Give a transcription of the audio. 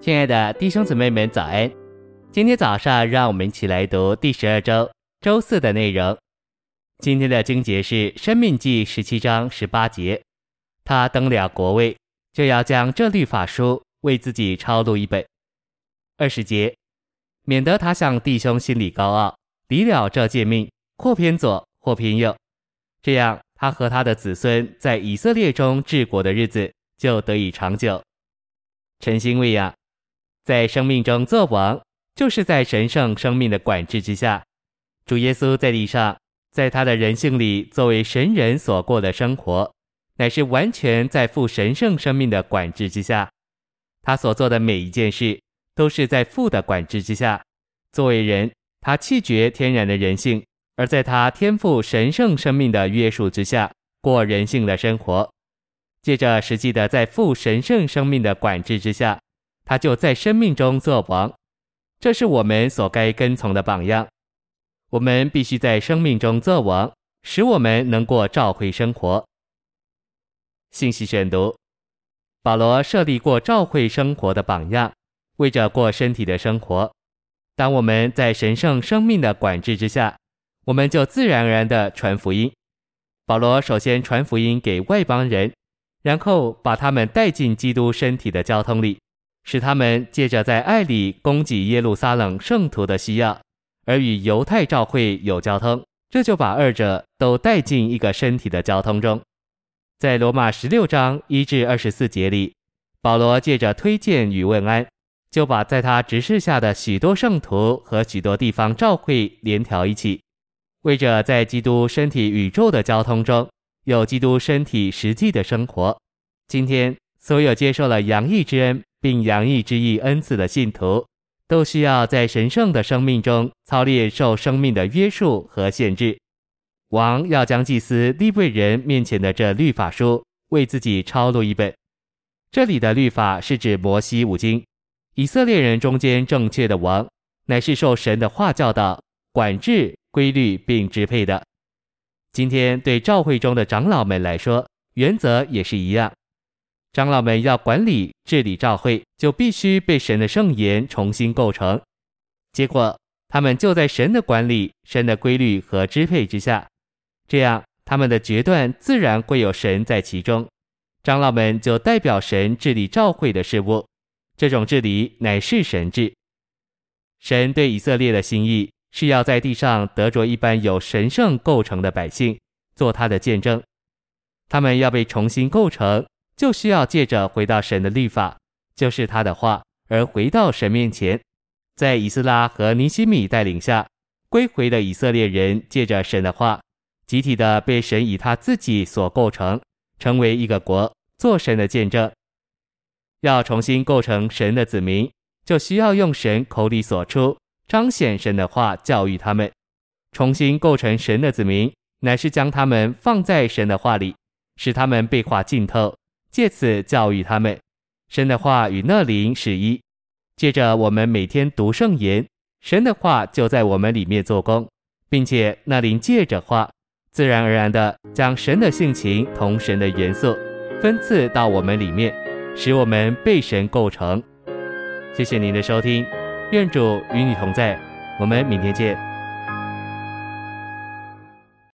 亲爱的弟兄姊妹们，早安！今天早上，让我们一起来读第十二周周四的内容。今天的经节是《申命记》十七章十八节。他登了国位，就要将这律法书为自己抄录一本。二十节，免得他向弟兄心里高傲，离了这诫命，或偏左，或偏右，这样他和他的子孙在以色列中治国的日子就得以长久。诚心喂养。在生命中做王，就是在神圣生命的管制之下。主耶稣在地上，在他的人性里，作为神人所过的生活，乃是完全在父神圣生命的管制之下。他所做的每一件事，都是在父的管制之下。作为人，他弃绝天然的人性，而在他天赋神圣生命的约束之下，过人性的生活。借着实际的在父神圣生命的管制之下。他就在生命中做王，这是我们所该跟从的榜样。我们必须在生命中做王，使我们能过召会生活。信息选读：保罗设立过召会生活的榜样，为着过身体的生活。当我们在神圣生命的管制之下，我们就自然而然地传福音。保罗首先传福音给外邦人，然后把他们带进基督身体的交通里。使他们借着在爱里供给耶路撒冷圣徒的需要，而与犹太教会有交通，这就把二者都带进一个身体的交通中。在罗马十六章一至二十四节里，保罗借着推荐与问安，就把在他执事下的许多圣徒和许多地方教会联调一起，为着在基督身体宇宙的交通中有基督身体实际的生活。今天所有接受了洋溢之恩。并洋溢之意恩赐的信徒，都需要在神圣的生命中操练受生命的约束和限制。王要将祭司利未人面前的这律法书为自己抄录一本。这里的律法是指摩西五经。以色列人中间正确的王，乃是受神的话教导、管制、规律并支配的。今天对教会中的长老们来说，原则也是一样。长老们要管理治理教会，就必须被神的圣言重新构成。结果，他们就在神的管理、神的规律和支配之下，这样他们的决断自然会有神在其中。长老们就代表神治理教会的事物，这种治理乃是神治。神对以色列的心意是要在地上得着一般有神圣构成的百姓，做他的见证。他们要被重新构成。就需要借着回到神的律法，就是他的话，而回到神面前。在以斯拉和尼西米带领下，归回的以色列人借着神的话，集体的被神以他自己所构成，成为一个国，做神的见证。要重新构成神的子民，就需要用神口里所出彰显神的话教育他们。重新构成神的子民，乃是将他们放在神的话里，使他们被话浸透。借此教育他们，神的话与那灵是一。借着我们每天读圣言，神的话就在我们里面做工，并且那灵借着话，自然而然地将神的性情同神的元素分赐到我们里面，使我们被神构成。谢谢您的收听，愿主与你同在，我们明天见。